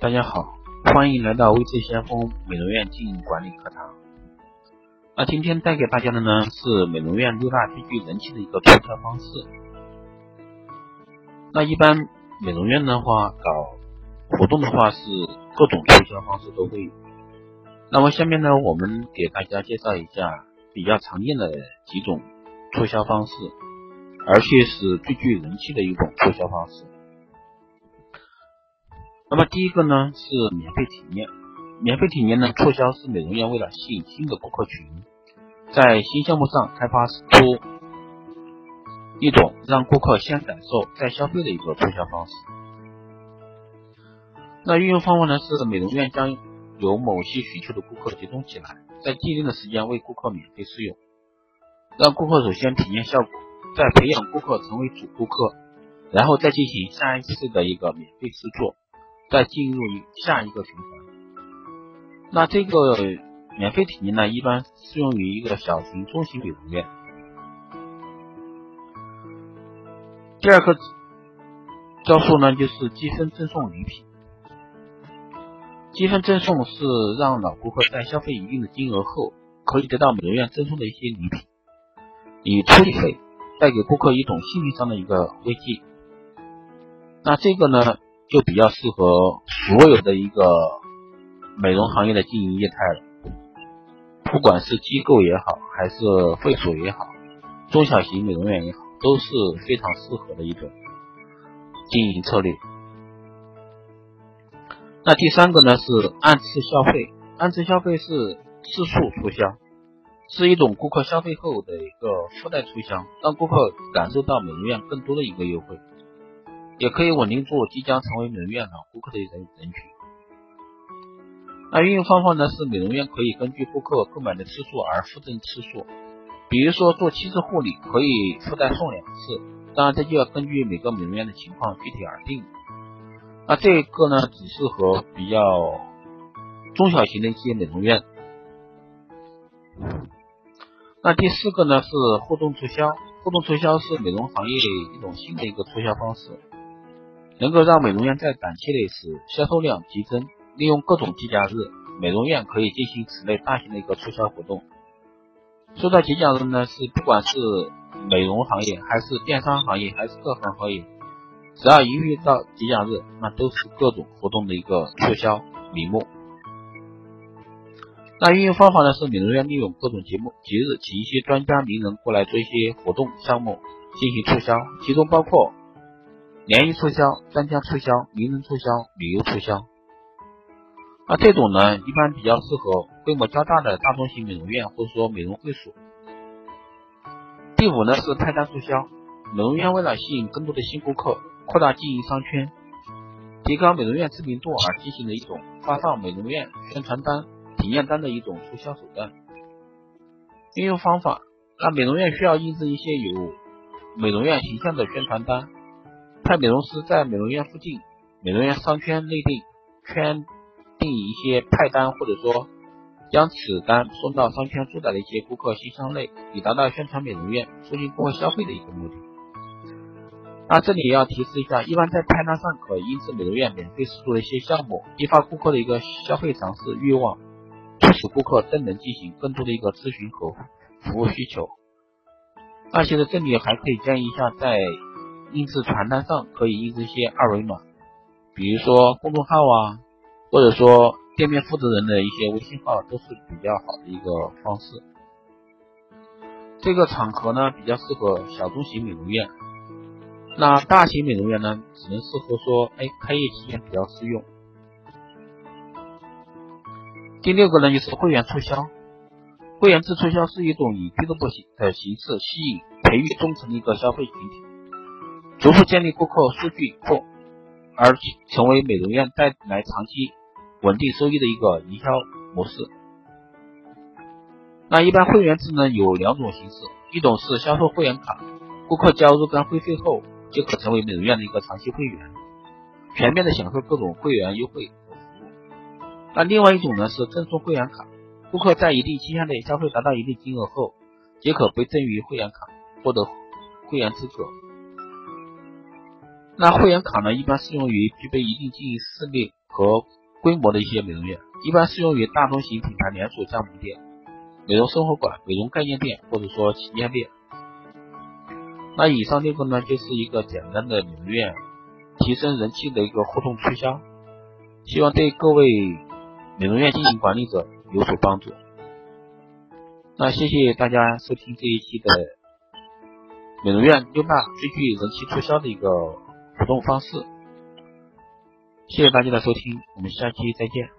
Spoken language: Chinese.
大家好，欢迎来到微智先锋美容院经营管理课堂。那今天带给大家的呢是美容院六大最具人气的一个促销方式。那一般美容院的话搞活动的话是各种促销方式都会有。那么下面呢我们给大家介绍一下比较常见的几种促销方式，而且是最具人气的一种促销方式。那么第一个呢是免费体验，免费体验呢促销是美容院为了吸引新的顾客群，在新项目上开发出一种让顾客先感受再消费的一个促销方式。那运用方法呢是美容院将有某些需求的顾客集中起来，在既定的时间为顾客免费试用，让顾客首先体验效果，再培养顾客成为主顾客，然后再进行下一次的一个免费试做。再进入下一个循环。那这个免费体验呢，一般适用于一个小型、中型美容院。第二个招数呢，就是积分赠送礼品。积分赠送是让老顾客在消费一定的金额后，可以得到美容院赠送的一些礼品，以处理费带给顾客一种心理上的一个慰藉。那这个呢？就比较适合所有的一个美容行业的经营业态了，不管是机构也好，还是会所也好，中小型美容院也好，都是非常适合的一种经营策略。那第三个呢是按次消费，按次消费是次数促销，是一种顾客消费后的一个附带促销，让顾客感受到美容院更多的一个优惠。也可以稳定住即将成为美容院老顾客的人人群。那运用方法呢？是美容院可以根据顾客购买的次数而附赠次数，比如说做七次护理可以附带送两次，当然这就要根据每个美容院的情况具体而定。那这个呢，只适合比较中小型的一些美容院。那第四个呢是互动促销，互动促销是美容行业一种新的一个促销方式。能够让美容院在短期内使销售量激增，利用各种节假日，美容院可以进行此类大型的一个促销活动。说到节假日呢，是不管是美容行业，还是电商行业，还是各行各业，只要一遇到节假日，那都是各种活动的一个促销名目。那运营方法呢，是美容院利用各种节目节日，请一些专家名人过来做一些活动项目进行促销，其中包括。联谊促销、专家促销、名人促销、旅游促销，那这种呢，一般比较适合规模较大的大中型美容院或者说美容会所。第五呢是派单促销，美容院为了吸引更多的新顾客，扩大经营商圈，提高美容院知名度而进行的一种发放美容院宣传单、体验单的一种促销手段。运用方法，那美容院需要印制一些有美容院形象的宣传单。派美容师在美容院附近美容院商圈内定圈定一些派单，或者说将此单送到商圈住宅的一些顾客信箱内，以达到宣传美容院、促进顾客消费的一个目的。那这里也要提示一下，一般在派单上可印制美容院免费试做的一些项目，激发顾客的一个消费尝试欲望，促使顾客更能进行更多的一个咨询和服务需求。那其实，这里还可以建议一下在。印制传单上可以印制一些二维码，比如说公众号啊，或者说店面负责人的一些微信号，都是比较好的一个方式。这个场合呢，比较适合小中型美容院，那大型美容院呢，只能适合说，哎，开业期间比较适用。第六个呢，就是会员促销，会员制促销是一种以俱乐部形的形式吸引、培育忠诚的一个消费群体。逐步建立顾客数据库，而成为美容院带来长期稳定收益的一个营销模式。那一般会员制呢有两种形式，一种是销售会员卡，顾客交若干会费后就可成为美容院的一个长期会员，全面的享受各种会员优惠和服务。那另外一种呢是赠送会员卡，顾客在一定期限内消费达到一定金额后，即可被赠予会员卡，获得会员资格。那会员卡呢，一般适用于具备一定经营实力和规模的一些美容院，一般适用于大中型品牌连锁加盟店、美容生活馆、美容概念店或者说旗舰店。那以上六个呢，就是一个简单的美容院提升人气的一个互动促销，希望对各位美容院经营管理者有所帮助。那谢谢大家收听这一期的美容院六大最具人气促销的一个活动方式，谢谢大家的收听，我们下期再见。